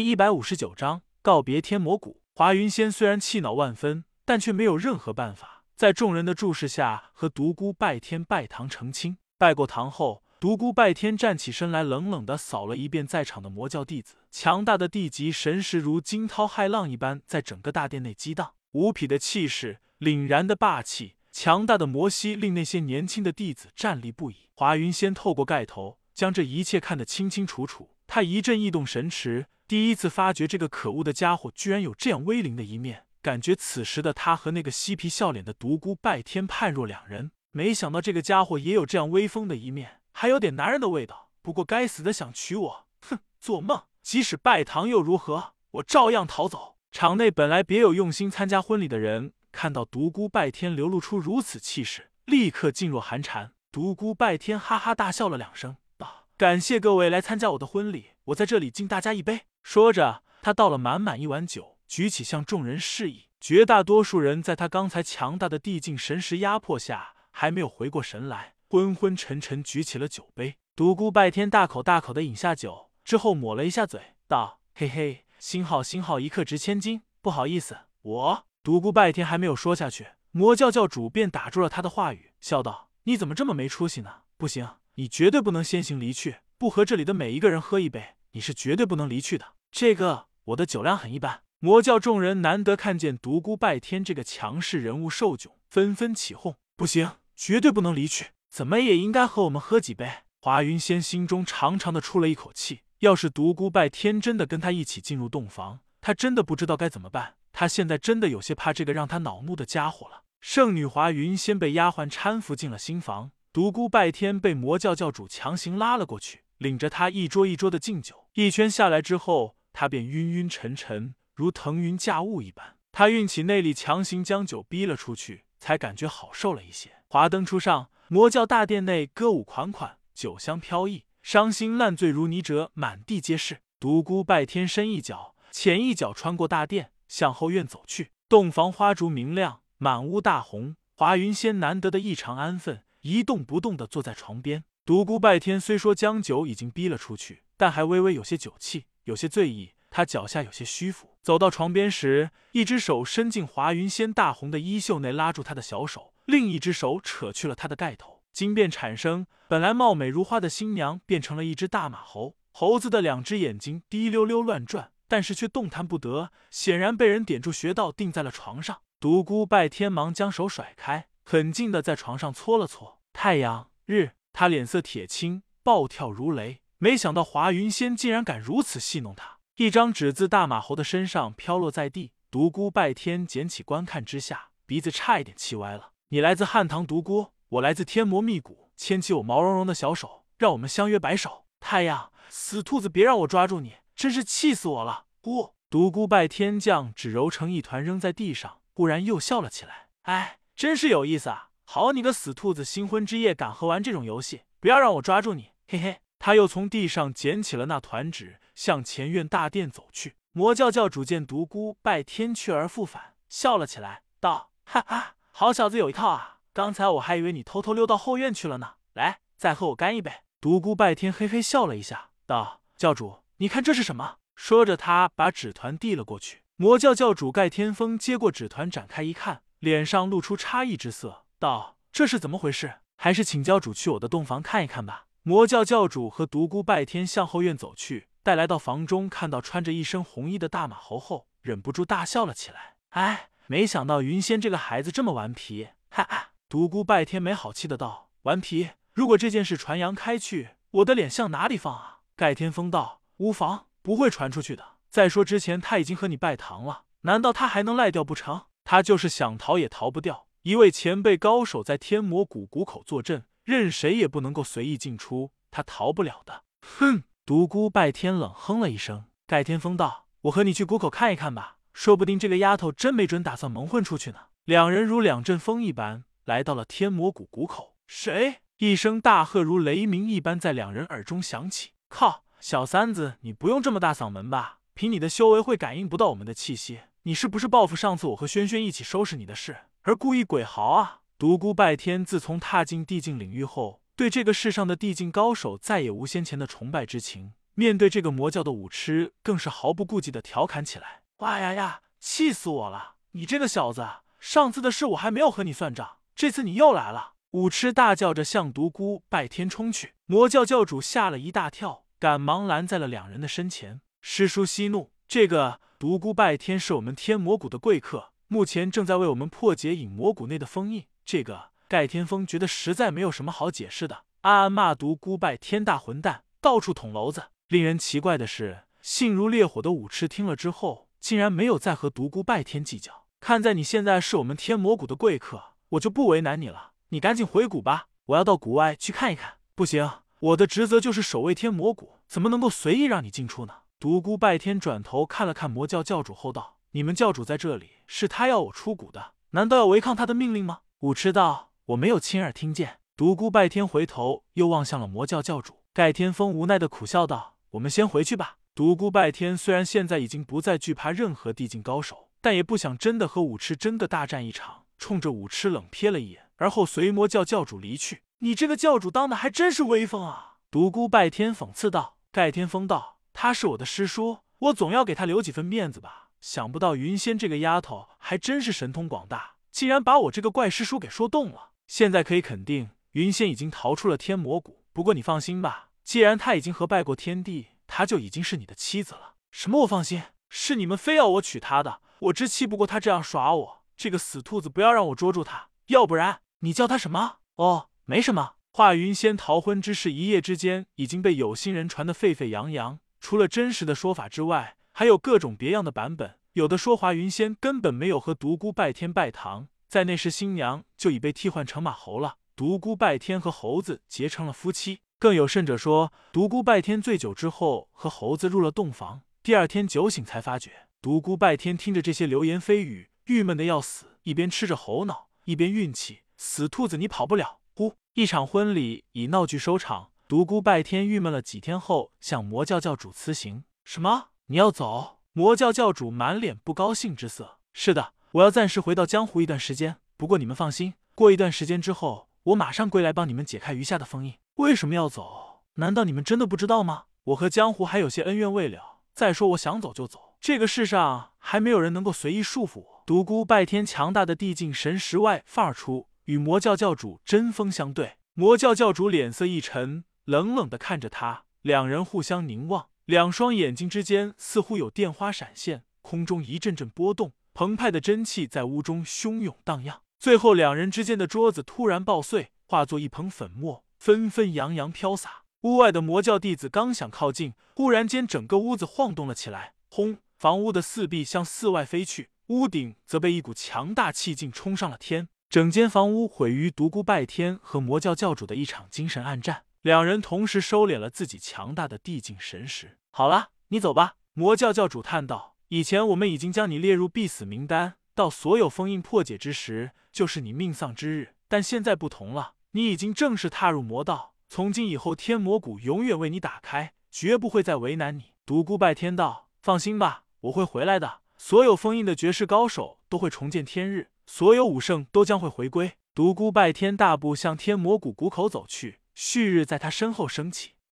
第一百五十九章告别天魔谷。华云仙虽然气恼万分，但却没有任何办法，在众人的注视下，和独孤拜天拜堂成亲。拜过堂后，独孤拜天站起身来，冷冷的扫了一遍在场的魔教弟子。强大的地级神识如惊涛骇浪一般，在整个大殿内激荡。无匹的气势，凛然的霸气，强大的魔息，令那些年轻的弟子站立不已。华云仙透过盖头，将这一切看得清清楚楚。他一阵异动神驰。第一次发觉这个可恶的家伙居然有这样威灵的一面，感觉此时的他和那个嬉皮笑脸的独孤拜天判若两人。没想到这个家伙也有这样威风的一面，还有点男人的味道。不过该死的想娶我，哼，做梦！即使拜堂又如何，我照样逃走。场内本来别有用心参加婚礼的人，看到独孤拜天流露出如此气势，立刻噤若寒蝉。独孤拜天哈哈大笑了两声，：“感谢各位来参加我的婚礼，我在这里敬大家一杯。”说着，他倒了满满一碗酒，举起向众人示意。绝大多数人在他刚才强大的地境神识压迫下，还没有回过神来，昏昏沉沉举起了酒杯。独孤拜天大口大口的饮下酒，之后抹了一下嘴，道：“嘿嘿，星号星号一刻值千金，不好意思，我……”独孤拜天还没有说下去，魔教教主便打住了他的话语，笑道：“你怎么这么没出息呢？不行，你绝对不能先行离去，不和这里的每一个人喝一杯。”你是绝对不能离去的。这个我的酒量很一般。魔教众人难得看见独孤拜天这个强势人物受窘，纷纷起哄：“不行，绝对不能离去，怎么也应该和我们喝几杯。”华云仙心中长长的出了一口气。要是独孤拜天真的跟他一起进入洞房，他真的不知道该怎么办。他现在真的有些怕这个让他恼怒的家伙了。圣女华云仙被丫鬟搀扶进了新房，独孤拜天被魔教教主强行拉了过去。领着他一桌一桌的敬酒，一圈下来之后，他便晕晕沉沉，如腾云驾雾一般。他运起内力，强行将酒逼了出去，才感觉好受了一些。华灯初上，魔教大殿内歌舞款款，酒香飘逸，伤心烂醉如泥者满地皆是。独孤拜天深一脚浅一脚穿过大殿，向后院走去。洞房花烛明亮，满屋大红。华云仙难得的异常安分，一动不动的坐在床边。独孤拜天虽说将酒已经逼了出去，但还微微有些酒气，有些醉意。他脚下有些虚浮，走到床边时，一只手伸进华云仙大红的衣袖内，拉住他的小手；另一只手扯去了他的盖头，惊变产生。本来貌美如花的新娘变成了一只大马猴，猴子的两只眼睛滴溜溜乱转，但是却动弹不得，显然被人点住穴道，定在了床上。独孤拜天忙将手甩开，狠劲的在床上搓了搓。太阳日。他脸色铁青，暴跳如雷。没想到华云仙竟然敢如此戏弄他。一张纸自大马猴的身上飘落在地，独孤拜天捡起观看之下，鼻子差一点气歪了。你来自汉唐独孤，我来自天魔密谷。牵起我毛茸茸的小手，让我们相约白首。太阳，死兔子，别让我抓住你！真是气死我了！呼！独孤拜天将纸揉成一团扔在地上，忽然又笑了起来。哎，真是有意思啊！好你个死兔子，新婚之夜敢和玩这种游戏？不要让我抓住你！嘿嘿。他又从地上捡起了那团纸，向前院大殿走去。魔教教主见独孤拜天去而复返，笑了起来，道：“哈哈，好小子有一套啊！刚才我还以为你偷偷溜到后院去了呢。来，再和我干一杯。”独孤拜天嘿嘿笑了一下，道：“教主，你看这是什么？”说着，他把纸团递了过去。魔教教主盖天风接过纸团，展开一看，脸上露出诧异之色。道：“这是怎么回事？还是请教主去我的洞房看一看吧。”魔教教主和独孤拜天向后院走去，待来到房中，看到穿着一身红衣的大马猴后，忍不住大笑了起来。哎，没想到云仙这个孩子这么顽皮！哈哈！独孤拜天没好气的道：“顽皮？如果这件事传扬开去，我的脸向哪里放啊？”盖天风道：“无妨，不会传出去的。再说之前他已经和你拜堂了，难道他还能赖掉不成？他就是想逃也逃不掉。”一位前辈高手在天魔谷谷口坐镇，任谁也不能够随意进出，他逃不了的。哼！独孤拜天冷哼了一声。盖天风道：“我和你去谷口看一看吧，说不定这个丫头真没准打算蒙混出去呢。”两人如两阵风一般来到了天魔谷谷口。谁？一声大喝如雷鸣一般在两人耳中响起。靠！小三子，你不用这么大嗓门吧？凭你的修为会感应不到我们的气息。你是不是报复上次我和轩轩一起收拾你的事？而故意鬼嚎啊！独孤拜天自从踏进地境领域后，对这个世上的地境高手再也无先前的崇拜之情。面对这个魔教的武痴，更是毫不顾忌的调侃起来：“哇呀呀，气死我了！你这个小子，上次的事我还没有和你算账，这次你又来了！”武痴大叫着向独孤拜天冲去，魔教教主吓了一大跳，赶忙拦在了两人的身前。师叔息怒，这个独孤拜天是我们天魔谷的贵客，目前正在为我们破解隐魔谷内的封印。这个盖天风觉得实在没有什么好解释的，暗暗骂独孤拜天大混蛋，到处捅娄子。令人奇怪的是，性如烈火的武痴听了之后，竟然没有再和独孤拜天计较。看在你现在是我们天魔谷的贵客，我就不为难你了。你赶紧回谷吧，我要到谷外去看一看。不行，我的职责就是守卫天魔谷，怎么能够随意让你进出呢？独孤拜天转头看了看魔教教主后道：“你们教主在这里，是他要我出谷的，难道要违抗他的命令吗？”武痴道：“我没有亲耳听见。”独孤拜天回头又望向了魔教教主盖天风，无奈的苦笑道：“我们先回去吧。”独孤拜天虽然现在已经不再惧怕任何地境高手，但也不想真的和武痴真的大战一场，冲着武痴冷瞥了一眼。而后随魔教教主离去。你这个教主当的还真是威风啊！独孤拜天讽刺道。盖天风道：“他是我的师叔，我总要给他留几分面子吧。想不到云仙这个丫头还真是神通广大，竟然把我这个怪师叔给说动了。现在可以肯定，云仙已经逃出了天魔谷。不过你放心吧，既然他已经和拜过天地，他就已经是你的妻子了。什么？我放心？是你们非要我娶她的。我只气不过他这样耍我。这个死兔子，不要让我捉住他，要不然。”你叫他什么？哦，没什么。华云仙逃婚之事，一夜之间已经被有心人传得沸沸扬扬。除了真实的说法之外，还有各种别样的版本。有的说华云仙根本没有和独孤拜天拜堂，在那时新娘就已被替换成马猴了。独孤拜天和猴子结成了夫妻。更有甚者说，独孤拜天醉酒之后和猴子入了洞房，第二天酒醒才发觉。独孤拜天听着这些流言蜚语，郁闷的要死，一边吃着猴脑，一边运气。死兔子，你跑不了！呼，一场婚礼以闹剧收场。独孤拜天郁闷了几天后，向魔教教主辞行。什么？你要走？魔教教主满脸不高兴之色。是的，我要暂时回到江湖一段时间。不过你们放心，过一段时间之后，我马上归来帮你们解开余下的封印。为什么要走？难道你们真的不知道吗？我和江湖还有些恩怨未了。再说，我想走就走，这个世上还没有人能够随意束缚我。独孤拜天强大的地境神识外放而出。与魔教教主针锋相对，魔教教主脸色一沉，冷冷的看着他。两人互相凝望，两双眼睛之间似乎有电花闪现，空中一阵阵波动，澎湃的真气在屋中汹涌荡漾。最后，两人之间的桌子突然爆碎，化作一捧粉末，纷纷扬扬飘洒。屋外的魔教弟子刚想靠近，忽然间整个屋子晃动了起来，轰！房屋的四壁向四外飞去，屋顶则被一股强大气劲冲上了天。整间房屋毁于独孤拜天和魔教教主的一场精神暗战，两人同时收敛了自己强大的地境神识。好了，你走吧。魔教教主叹道：“以前我们已经将你列入必死名单，到所有封印破解之时，就是你命丧之日。但现在不同了，你已经正式踏入魔道，从今以后，天魔谷永远为你打开，绝不会再为难你。”独孤拜天道：“放心吧，我会回来的。所有封印的绝世高手都会重见天日。”所有武圣都将会回归。独孤拜天大步向天魔谷谷口走去，旭日在他身后升起。